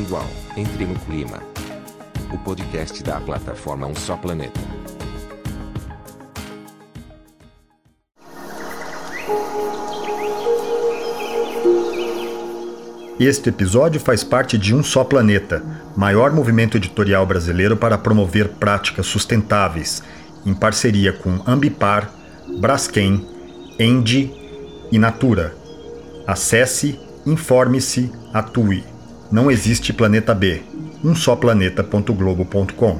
Ao Entre no Clima, o podcast da plataforma Um Só Planeta. Este episódio faz parte de Um Só Planeta, maior movimento editorial brasileiro para promover práticas sustentáveis, em parceria com Ambipar, Braskem, Endi e Natura. Acesse, informe-se, atue. Não existe planeta B. Um só planeta.globo.com.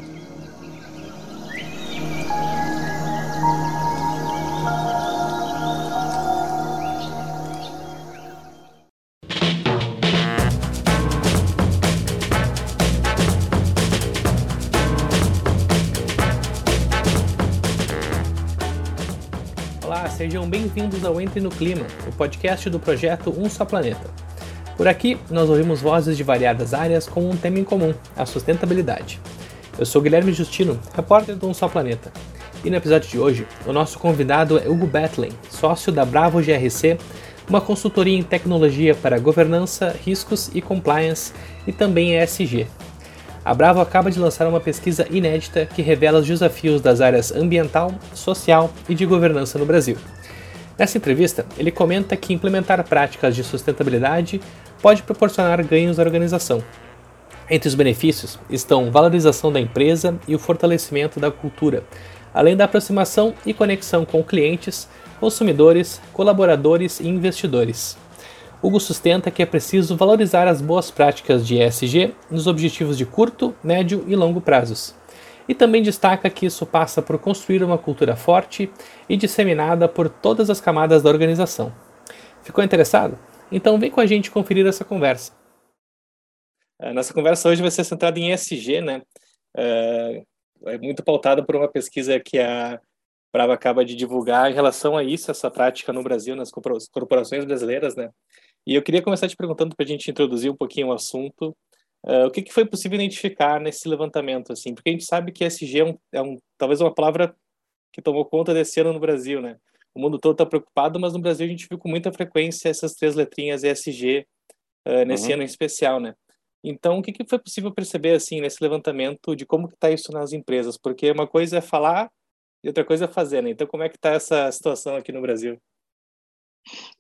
Olá, sejam bem-vindos ao Entre no Clima, o podcast do projeto Um Só Planeta. Por aqui, nós ouvimos vozes de variadas áreas com um tema em comum, a sustentabilidade. Eu sou Guilherme Justino, repórter do Um Só Planeta. E no episódio de hoje, o nosso convidado é Hugo Betlen, sócio da Bravo GRC, uma consultoria em tecnologia para governança, riscos e compliance e também ESG. A Bravo acaba de lançar uma pesquisa inédita que revela os desafios das áreas ambiental, social e de governança no Brasil. Nessa entrevista, ele comenta que implementar práticas de sustentabilidade pode proporcionar ganhos à organização. Entre os benefícios estão valorização da empresa e o fortalecimento da cultura, além da aproximação e conexão com clientes, consumidores, colaboradores e investidores. Hugo sustenta que é preciso valorizar as boas práticas de ESG nos objetivos de curto, médio e longo prazos. E também destaca que isso passa por construir uma cultura forte e disseminada por todas as camadas da organização. Ficou interessado? Então vem com a gente conferir essa conversa. A nossa conversa hoje vai ser centrada em ESG, né? É, é muito pautada por uma pesquisa que a Brava acaba de divulgar em relação a isso, essa prática no Brasil, nas corporações brasileiras, né? E eu queria começar te perguntando para a gente introduzir um pouquinho o assunto, uh, o que, que, foi possível identificar nesse levantamento, assim, porque a gente sabe que ESG é, um, é um, talvez uma palavra que tomou conta desse ano no Brasil, né? O mundo todo está preocupado, mas no Brasil a gente viu com muita frequência essas três letrinhas ESG uh, nesse uhum. ano em especial, né? Então, o que, que foi possível perceber, assim, nesse levantamento de como que está isso nas empresas? Porque uma coisa é falar e outra coisa é fazer, né? Então, como é que está essa situação aqui no Brasil?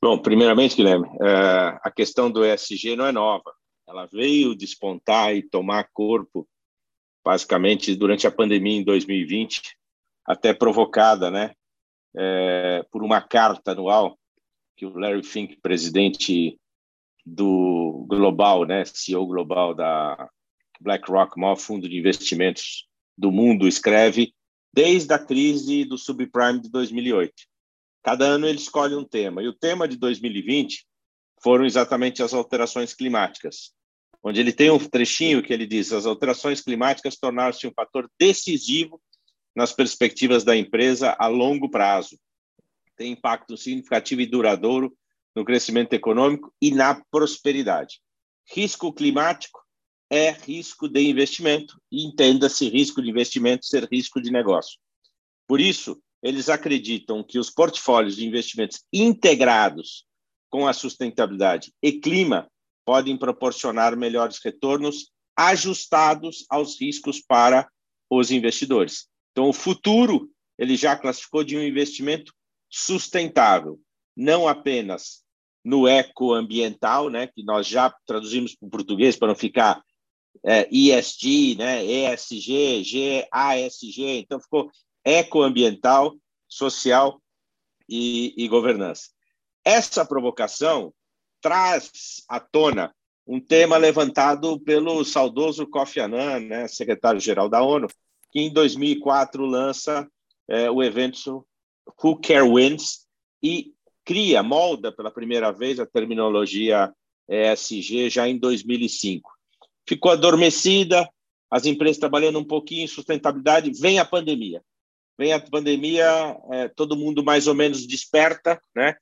Bom, primeiramente, Guilherme, é, a questão do ESG não é nova. Ela veio despontar e tomar corpo, basicamente, durante a pandemia em 2020, até provocada, né, é, por uma carta anual que o Larry Fink, presidente do Global, né, CEO global da BlackRock, maior fundo de investimentos do mundo, escreve desde a crise do subprime de 2008. Cada ano ele escolhe um tema. E o tema de 2020 foram exatamente as alterações climáticas, onde ele tem um trechinho que ele diz: as alterações climáticas tornaram-se um fator decisivo nas perspectivas da empresa a longo prazo. Tem impacto significativo e duradouro no crescimento econômico e na prosperidade. Risco climático é risco de investimento, e entenda-se risco de investimento ser risco de negócio. Por isso, eles acreditam que os portfólios de investimentos integrados com a sustentabilidade e clima podem proporcionar melhores retornos ajustados aos riscos para os investidores. Então, o futuro ele já classificou de um investimento sustentável, não apenas no ecoambiental, né, que nós já traduzimos para o português para não ficar é, ESG, né, ESG, GASG, então ficou ecoambiental, social e, e governança. Essa provocação traz à tona um tema levantado pelo saudoso Kofi Annan, né, secretário-geral da ONU, que em 2004 lança é, o evento Who Care Wins e cria, molda pela primeira vez a terminologia ESG já em 2005. Ficou adormecida, as empresas trabalhando um pouquinho em sustentabilidade, vem a pandemia vem a pandemia, é, todo mundo mais ou menos desperta, né?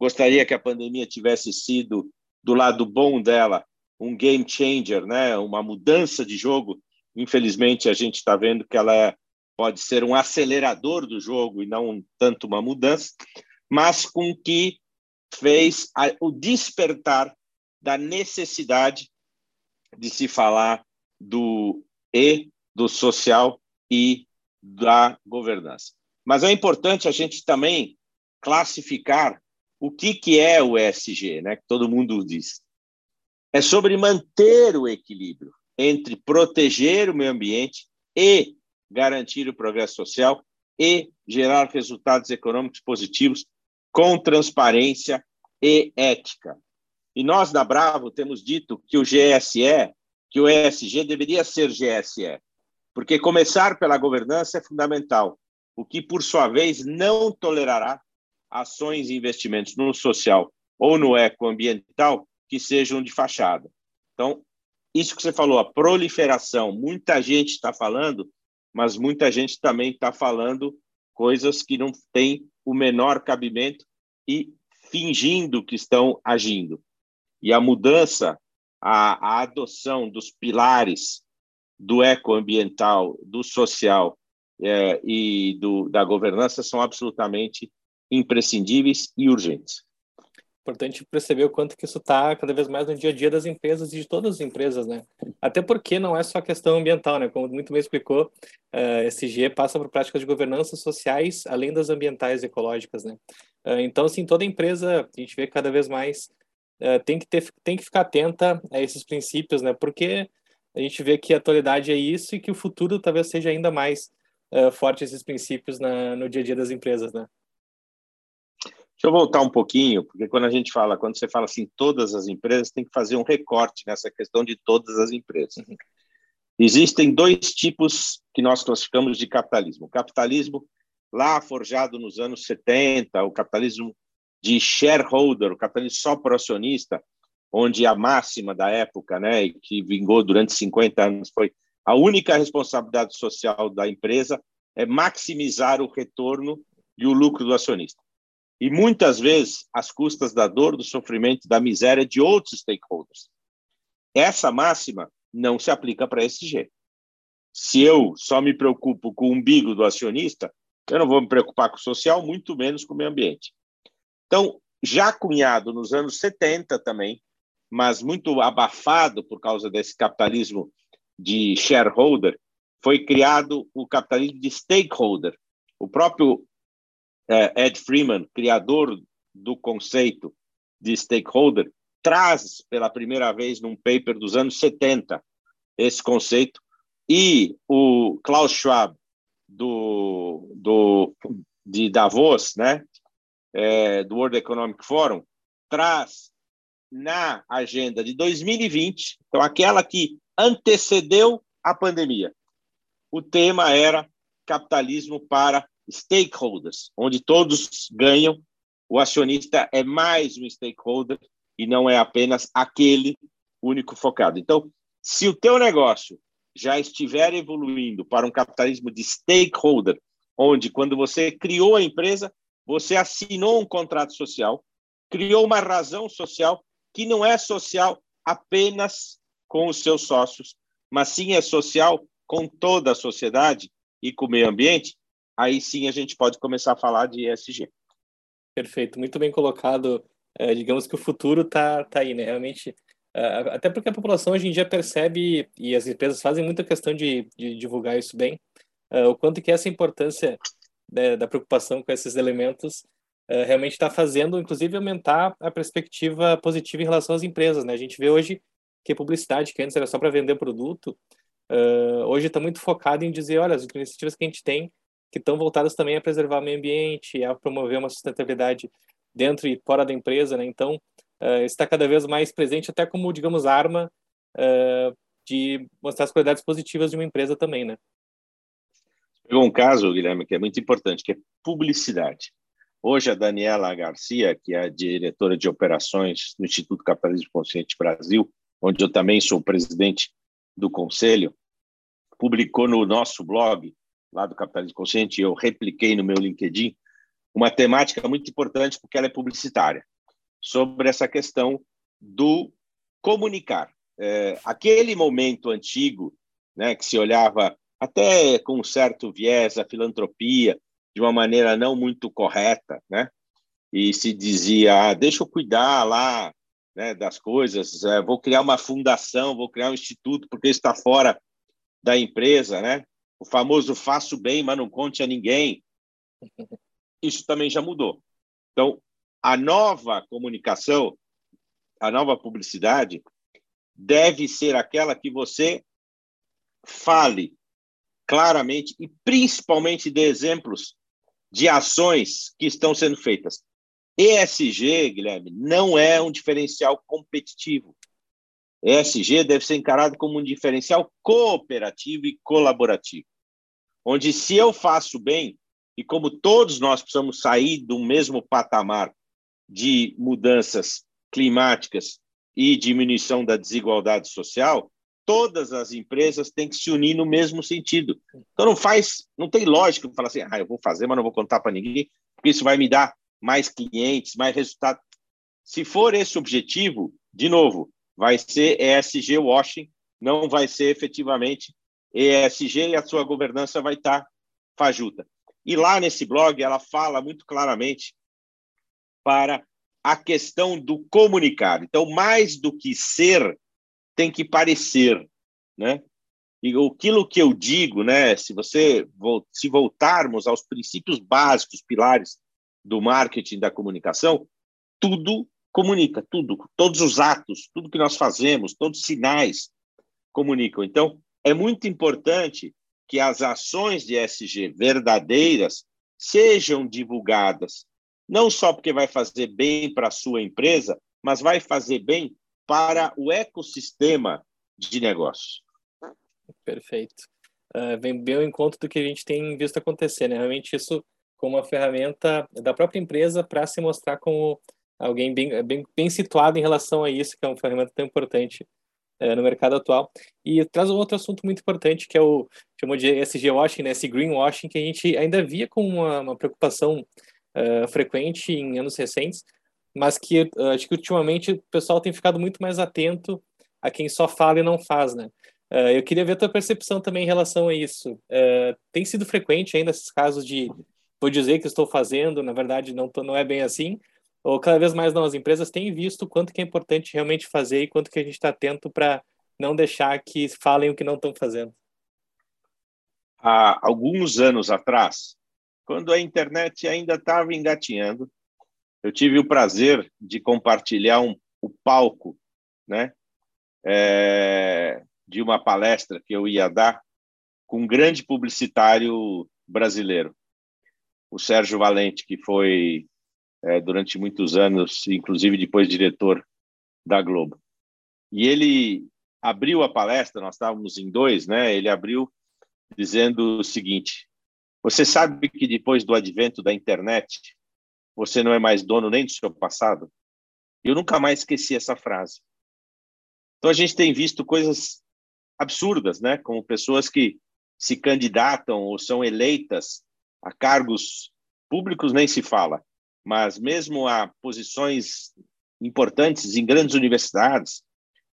Gostaria que a pandemia tivesse sido, do lado bom dela, um game changer, né? Uma mudança de jogo. Infelizmente, a gente está vendo que ela é, pode ser um acelerador do jogo e não tanto uma mudança, mas com que fez a, o despertar da necessidade de se falar do E, do social e da governança. Mas é importante a gente também classificar o que, que é o ESG, né, que todo mundo diz. É sobre manter o equilíbrio entre proteger o meio ambiente e garantir o progresso social e gerar resultados econômicos positivos com transparência e ética. E nós, da Bravo, temos dito que o GSE, que o ESG deveria ser GSE, porque começar pela governança é fundamental, o que, por sua vez, não tolerará ações e investimentos no social ou no ecoambiental que sejam de fachada. Então, isso que você falou, a proliferação, muita gente está falando, mas muita gente também está falando coisas que não têm o menor cabimento e fingindo que estão agindo. E a mudança, a, a adoção dos pilares do ecoambiental, do social é, e do, da governança são absolutamente imprescindíveis e urgentes. Importante perceber o quanto que isso está cada vez mais no dia a dia das empresas e de todas as empresas, né? Até porque não é só questão ambiental, né? Como muito bem explicou, uh, eh, SG passa por práticas de governança sociais, além das ambientais e ecológicas, né? Uh, então, assim, toda empresa, a gente vê cada vez mais, uh, tem, que ter, tem que ficar atenta a esses princípios, né? Porque a gente vê que a atualidade é isso e que o futuro talvez seja ainda mais uh, forte esses princípios na, no dia a dia das empresas, né? Deixa eu voltar um pouquinho, porque quando a gente fala, quando você fala assim, todas as empresas, tem que fazer um recorte nessa questão de todas as empresas. Uhum. Existem dois tipos que nós classificamos de capitalismo. O capitalismo lá forjado nos anos 70, o capitalismo de shareholder, o capitalismo só por acionista, onde a máxima da época, né, que vingou durante 50 anos, foi a única responsabilidade social da empresa é maximizar o retorno e o lucro do acionista e muitas vezes às custas da dor, do sofrimento, da miséria de outros stakeholders. Essa máxima não se aplica para SG. Se eu só me preocupo com o umbigo do acionista, eu não vou me preocupar com o social, muito menos com o meio ambiente. Então, já cunhado nos anos 70 também, mas muito abafado por causa desse capitalismo de shareholder, foi criado o capitalismo de stakeholder. O próprio Ed Freeman, criador do conceito de stakeholder, traz pela primeira vez num paper dos anos 70 esse conceito, e o Klaus Schwab, do, do, de Davos, né, é, do World Economic Forum, traz na agenda de 2020, então aquela que antecedeu a pandemia. O tema era capitalismo para stakeholders, onde todos ganham. O acionista é mais um stakeholder e não é apenas aquele único focado. Então, se o teu negócio já estiver evoluindo para um capitalismo de stakeholder, onde quando você criou a empresa, você assinou um contrato social, criou uma razão social que não é social apenas com os seus sócios, mas sim é social com toda a sociedade e com o meio ambiente, aí sim a gente pode começar a falar de ESG. Perfeito, muito bem colocado. É, digamos que o futuro está tá aí, né? Realmente, é, até porque a população hoje em dia percebe, e as empresas fazem muita questão de, de divulgar isso bem, é, o quanto que essa importância né, da preocupação com esses elementos é, realmente está fazendo, inclusive, aumentar a perspectiva positiva em relação às empresas, né? A gente vê hoje que publicidade, que antes era só para vender produto, uh, hoje está muito focado em dizer, olha, as iniciativas que a gente tem que estão voltadas também a preservar o meio ambiente, a promover uma sustentabilidade dentro e fora da empresa, né? Então, uh, está cada vez mais presente até como, digamos, arma uh, de mostrar as qualidades positivas de uma empresa também, né? Pegou um caso, Guilherme, que é muito importante, que é publicidade. Hoje, a Daniela Garcia, que é diretora de operações do Instituto Capitalismo Consciente Brasil, onde eu também sou presidente do conselho, publicou no nosso blog lá do Capitalismo Consciente, eu repliquei no meu LinkedIn, uma temática muito importante, porque ela é publicitária, sobre essa questão do comunicar. É, aquele momento antigo, né, que se olhava até com um certo viés a filantropia, de uma maneira não muito correta, né? E se dizia, ah, deixa eu cuidar lá né, das coisas, é, vou criar uma fundação, vou criar um instituto porque está fora da empresa, né? O famoso faço bem, mas não conte a ninguém. Isso também já mudou. Então, a nova comunicação, a nova publicidade deve ser aquela que você fale claramente e principalmente dê exemplos de ações que estão sendo feitas. ESG, Guilherme, não é um diferencial competitivo. ESG deve ser encarado como um diferencial cooperativo e colaborativo, onde se eu faço bem, e como todos nós precisamos sair do mesmo patamar de mudanças climáticas e diminuição da desigualdade social, todas as empresas têm que se unir no mesmo sentido. Então não faz, não tem lógica falar assim, ah, eu vou fazer, mas não vou contar para ninguém, porque isso vai me dar mais clientes, mais resultado. Se for esse objetivo, de novo, vai ser ESG washing, não vai ser efetivamente ESG e a sua governança vai estar fajuta. E lá nesse blog ela fala muito claramente para a questão do comunicar. Então, mais do que ser, tem que parecer, né? E aquilo que eu digo, né, se você se voltarmos aos princípios básicos, pilares do marketing, da comunicação, tudo comunica, tudo, todos os atos, tudo que nós fazemos, todos os sinais comunicam. Então, é muito importante que as ações de SG verdadeiras sejam divulgadas, não só porque vai fazer bem para a sua empresa, mas vai fazer bem para o ecossistema de negócio. Perfeito. Uh, vem bem ao encontro do que a gente tem visto acontecer, né? Realmente isso como uma ferramenta da própria empresa para se mostrar como alguém bem, bem, bem situado em relação a isso, que é uma ferramenta tão importante é, no mercado atual. E traz um outro assunto muito importante, que é o chamou de SG washing, né, esse greenwashing, que a gente ainda via com uma, uma preocupação uh, frequente em anos recentes, mas que uh, acho que ultimamente o pessoal tem ficado muito mais atento a quem só fala e não faz, né? Uh, eu queria ver a tua percepção também em relação a isso. tem sido frequente ainda esses casos de vou dizer que estou fazendo, na verdade não, tô, não é bem assim, ou cada vez mais não, as empresas têm visto quanto que é importante realmente fazer e quanto que a gente está atento para não deixar que falem o que não estão fazendo. Há alguns anos atrás, quando a internet ainda estava engatinhando, eu tive o prazer de compartilhar um, o palco, né, é, de uma palestra que eu ia dar com um grande publicitário brasileiro o Sérgio Valente, que foi é, durante muitos anos, inclusive depois diretor da Globo. E ele abriu a palestra, nós estávamos em dois, né? Ele abriu dizendo o seguinte: Você sabe que depois do advento da internet, você não é mais dono nem do seu passado? Eu nunca mais esqueci essa frase. Então a gente tem visto coisas absurdas, né? Como pessoas que se candidatam ou são eleitas a cargos públicos nem se fala, mas mesmo a posições importantes em grandes universidades,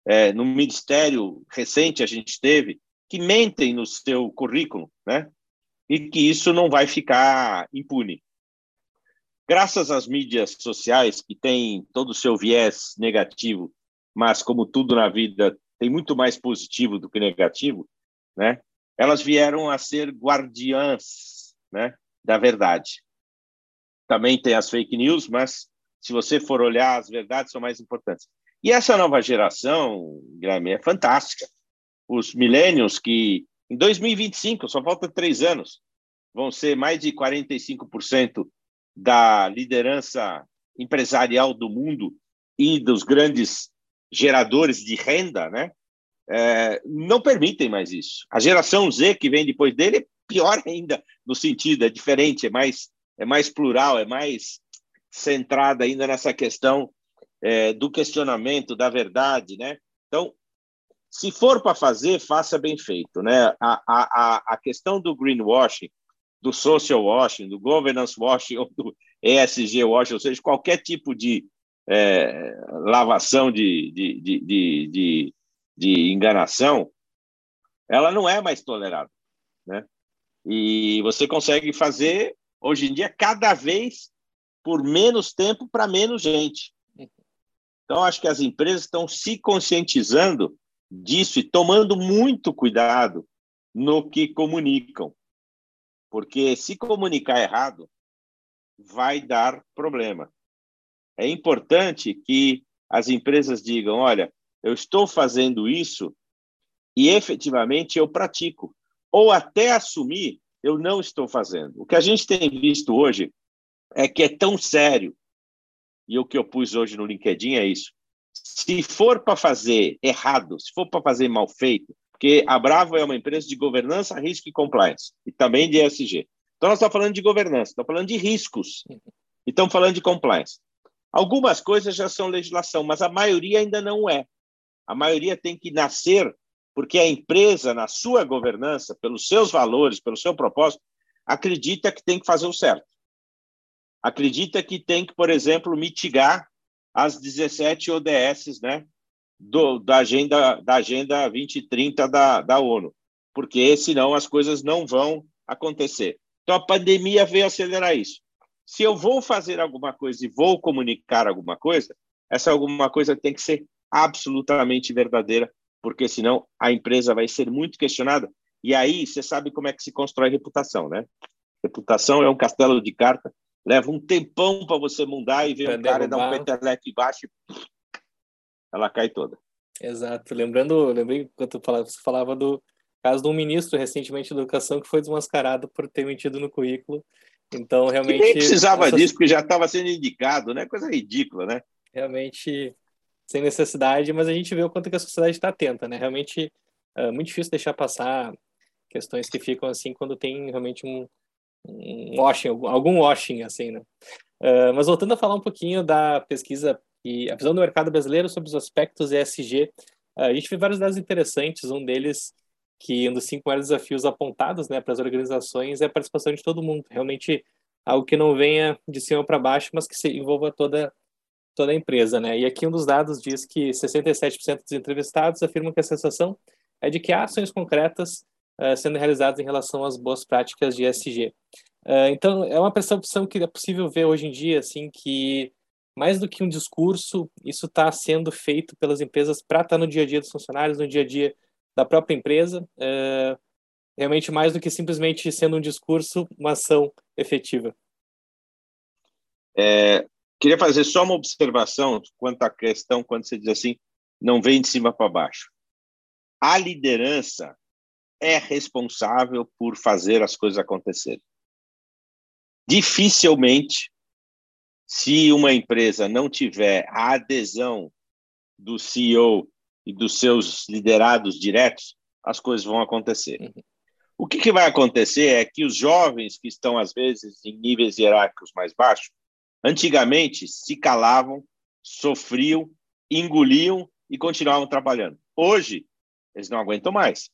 é, no ministério recente a gente teve, que mentem no seu currículo, né? E que isso não vai ficar impune. Graças às mídias sociais, que têm todo o seu viés negativo, mas como tudo na vida tem muito mais positivo do que negativo, né? Elas vieram a ser guardiãs né, da verdade. Também tem as fake news, mas se você for olhar, as verdades são mais importantes. E essa nova geração, Guilherme, é fantástica. Os millennials que em 2025, só falta três anos, vão ser mais de 45% da liderança empresarial do mundo e dos grandes geradores de renda, né? É, não permitem mais isso. A geração Z que vem depois dele pior ainda no sentido, é diferente, é mais, é mais plural, é mais centrada ainda nessa questão é, do questionamento, da verdade, né? Então, se for para fazer, faça bem feito, né? A, a, a questão do greenwashing, do social washing, do governance washing ou do ESG washing, ou seja, qualquer tipo de é, lavação de, de, de, de, de, enganação, ela não é mais tolerada, né? E você consegue fazer, hoje em dia, cada vez por menos tempo para menos gente. Então, acho que as empresas estão se conscientizando disso e tomando muito cuidado no que comunicam. Porque se comunicar errado, vai dar problema. É importante que as empresas digam: olha, eu estou fazendo isso e efetivamente eu pratico. Ou até assumir, eu não estou fazendo. O que a gente tem visto hoje é que é tão sério, e o que eu pus hoje no LinkedIn é isso. Se for para fazer errado, se for para fazer mal feito, porque a Bravo é uma empresa de governança, risco e compliance, e também de ESG. Então, nós estamos falando de governança, estamos falando de riscos, e estamos falando de compliance. Algumas coisas já são legislação, mas a maioria ainda não é. A maioria tem que nascer porque a empresa, na sua governança, pelos seus valores, pelo seu propósito, acredita que tem que fazer o certo. Acredita que tem que, por exemplo, mitigar as 17 ODS né, do, da, agenda, da Agenda 2030 da, da ONU, porque senão as coisas não vão acontecer. Então, a pandemia veio acelerar isso. Se eu vou fazer alguma coisa e vou comunicar alguma coisa, essa alguma coisa tem que ser absolutamente verdadeira, porque senão a empresa vai ser muito questionada. E aí você sabe como é que se constrói reputação, né? Reputação é um castelo de carta, leva um tempão para você mudar e ver o um cara dar um peteleco embaixo e ela cai toda. Exato. Lembrando, lembrei quando você falava do caso de um ministro recentemente de educação que foi desmascarado por ter mentido no currículo. Então, realmente. nem precisava essas... disso, porque já estava sendo indicado, né? Coisa ridícula, né? Realmente sem necessidade, mas a gente vê o quanto que a sociedade está atenta, né? Realmente é muito difícil deixar passar questões que ficam assim quando tem realmente um, um washing, algum washing, assim, né? Uh, mas voltando a falar um pouquinho da pesquisa e a visão do mercado brasileiro sobre os aspectos ESG, uh, a gente vê vários dados interessantes, um deles que um dos cinco maiores desafios apontados né, para as organizações é a participação de todo mundo, realmente algo que não venha de cima para baixo, mas que se envolva toda toda a empresa, né? E aqui um dos dados diz que 67% dos entrevistados afirmam que a sensação é de que há ações concretas uh, sendo realizadas em relação às boas práticas de ESG. Uh, eh, então, é uma percepção que é possível ver hoje em dia, assim, que mais do que um discurso, isso está sendo feito pelas empresas para estar tá no dia a dia dos funcionários, no dia a dia da própria empresa, uh, realmente mais do que simplesmente sendo um discurso, uma ação efetiva. É, Queria fazer só uma observação quanto à questão, quando você diz assim, não vem de cima para baixo. A liderança é responsável por fazer as coisas acontecerem. Dificilmente, se uma empresa não tiver a adesão do CEO e dos seus liderados diretos, as coisas vão acontecer. Uhum. O que, que vai acontecer é que os jovens que estão, às vezes, em níveis hierárquicos mais baixos, Antigamente, se calavam, sofriam, engoliam e continuavam trabalhando. Hoje, eles não aguentam mais.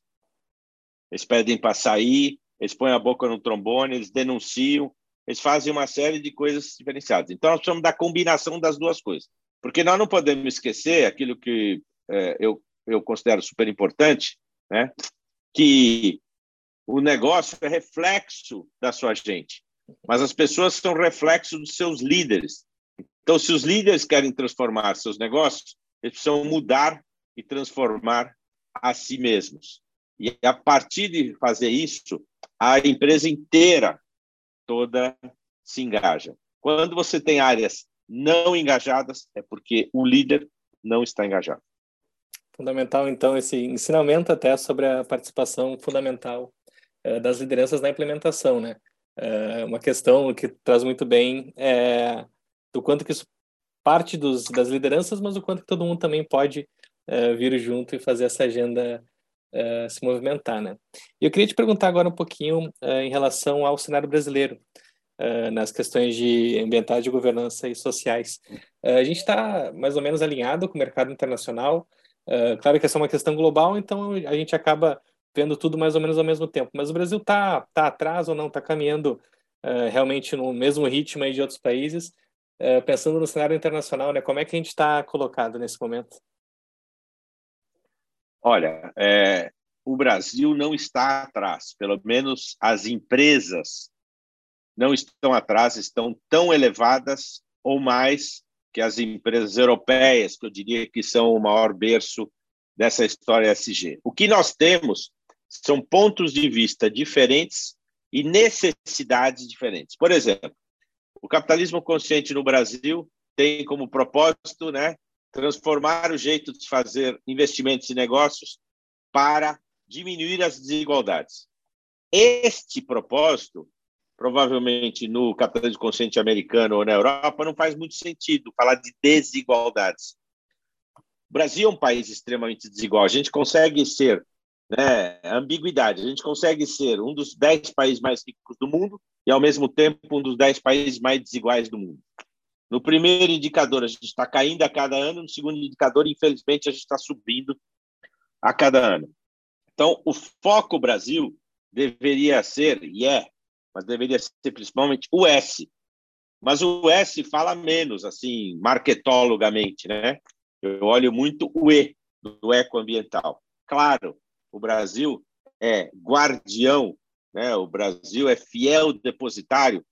Eles pedem para sair, eles põem a boca no trombone, eles denunciam, eles fazem uma série de coisas diferenciadas. Então, nós precisamos da combinação das duas coisas. Porque nós não podemos esquecer aquilo que é, eu, eu considero super importante, né? que o negócio é reflexo da sua gente mas as pessoas são reflexo dos seus líderes. Então, se os líderes querem transformar seus negócios, eles precisam mudar e transformar a si mesmos. E a partir de fazer isso, a empresa inteira toda se engaja. Quando você tem áreas não engajadas, é porque o líder não está engajado. Fundamental, então, esse ensinamento até sobre a participação fundamental eh, das lideranças na implementação, né? É uma questão que traz muito bem é, do quanto que isso parte dos, das lideranças, mas o quanto que todo mundo também pode é, vir junto e fazer essa agenda é, se movimentar, né? E eu queria te perguntar agora um pouquinho é, em relação ao cenário brasileiro, é, nas questões de ambientais, de governança e sociais. É, a gente está mais ou menos alinhado com o mercado internacional. claro que essa é uma questão global, então a gente acaba vendo tudo mais ou menos ao mesmo tempo. Mas o Brasil está tá atrás ou não? Está caminhando uh, realmente no mesmo ritmo aí de outros países? Uh, pensando no cenário internacional, né? Como é que a gente está colocado nesse momento? Olha, é, o Brasil não está atrás. Pelo menos as empresas não estão atrás, estão tão elevadas ou mais que as empresas europeias, que eu diria que são o maior berço dessa história SG. O que nós temos são pontos de vista diferentes e necessidades diferentes. Por exemplo, o capitalismo consciente no Brasil tem como propósito, né, transformar o jeito de fazer investimentos e negócios para diminuir as desigualdades. Este propósito, provavelmente no capitalismo consciente americano ou na Europa, não faz muito sentido falar de desigualdades. O Brasil é um país extremamente desigual. A gente consegue ser né, ambiguidade. A gente consegue ser um dos dez países mais ricos do mundo e, ao mesmo tempo, um dos dez países mais desiguais do mundo. No primeiro indicador, a gente está caindo a cada ano, no segundo indicador, infelizmente, a gente está subindo a cada ano. Então, o foco Brasil deveria ser, e é, mas deveria ser principalmente o S. Mas o S fala menos, assim, marketologamente, né? Eu olho muito o E, do ecoambiental. Claro, o Brasil é guardião, né? o Brasil é fiel depositário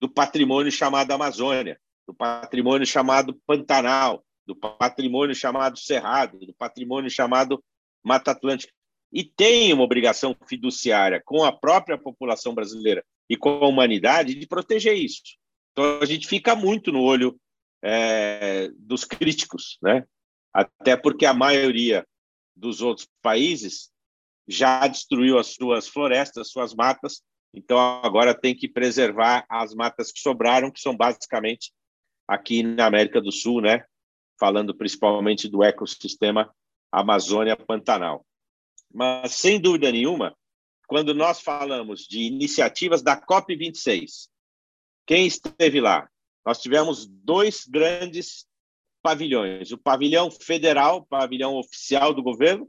do patrimônio chamado Amazônia, do patrimônio chamado Pantanal, do patrimônio chamado Cerrado, do patrimônio chamado Mata Atlântica. E tem uma obrigação fiduciária com a própria população brasileira e com a humanidade de proteger isso. Então, a gente fica muito no olho é, dos críticos, né? até porque a maioria dos outros países já destruiu as suas florestas, suas matas, então agora tem que preservar as matas que sobraram, que são basicamente aqui na América do Sul, né? Falando principalmente do ecossistema Amazônia Pantanal. Mas sem dúvida nenhuma, quando nós falamos de iniciativas da COP 26, quem esteve lá? Nós tivemos dois grandes pavilhões: o pavilhão federal, pavilhão oficial do governo,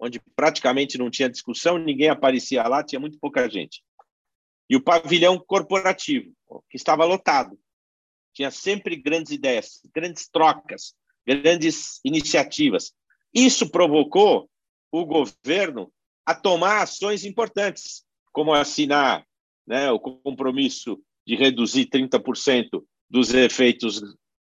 onde praticamente não tinha discussão, ninguém aparecia lá, tinha muito pouca gente. E o pavilhão corporativo, que estava lotado. Tinha sempre grandes ideias, grandes trocas, grandes iniciativas. Isso provocou o governo a tomar ações importantes, como assinar né, o compromisso de reduzir 30% dos efeitos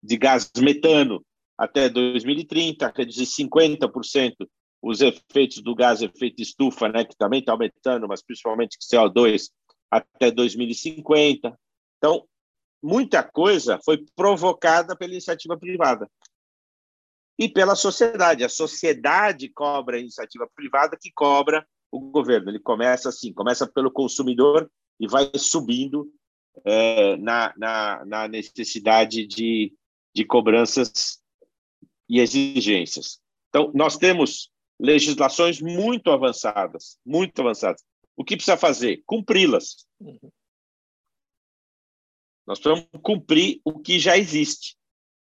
de gás metano até 2030, reduzir 50% os efeitos do gás efeito estufa, né, que também está aumentando, mas principalmente CO2 até 2050. Então, muita coisa foi provocada pela iniciativa privada e pela sociedade. A sociedade cobra a iniciativa privada que cobra o governo. Ele começa assim, começa pelo consumidor e vai subindo é, na, na, na necessidade de, de cobranças e exigências. Então, nós temos legislações muito avançadas, muito avançadas. O que precisa fazer? Cumpri-las. Nós precisamos cumprir o que já existe.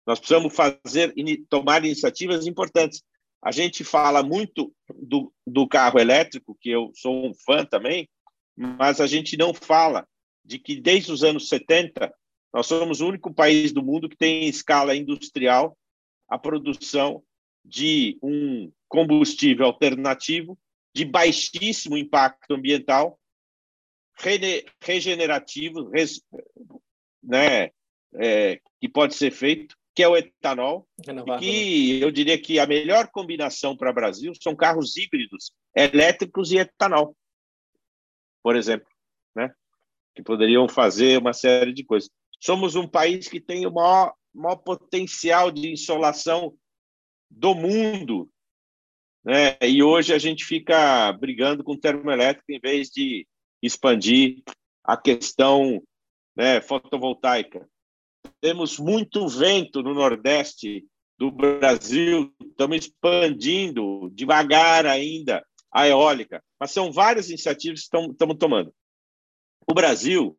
Nós precisamos fazer, tomar iniciativas importantes. A gente fala muito do, do carro elétrico, que eu sou um fã também, mas a gente não fala de que desde os anos 70 nós somos o único país do mundo que tem em escala industrial a produção de um combustível alternativo de baixíssimo impacto ambiental, regenerativo, res, né, é, que pode ser feito, que é o etanol, e que eu diria que a melhor combinação para o Brasil são carros híbridos, elétricos e etanol, por exemplo, né, que poderiam fazer uma série de coisas. Somos um país que tem o maior, maior potencial de insolação do mundo. Né? E hoje a gente fica brigando com termoelétrico em vez de expandir a questão né, fotovoltaica. Temos muito vento no Nordeste do Brasil, estamos expandindo devagar ainda a eólica, mas são várias iniciativas que estamos tomando. O Brasil,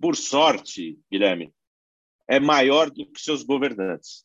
por sorte, Guilherme, é maior do que seus governantes.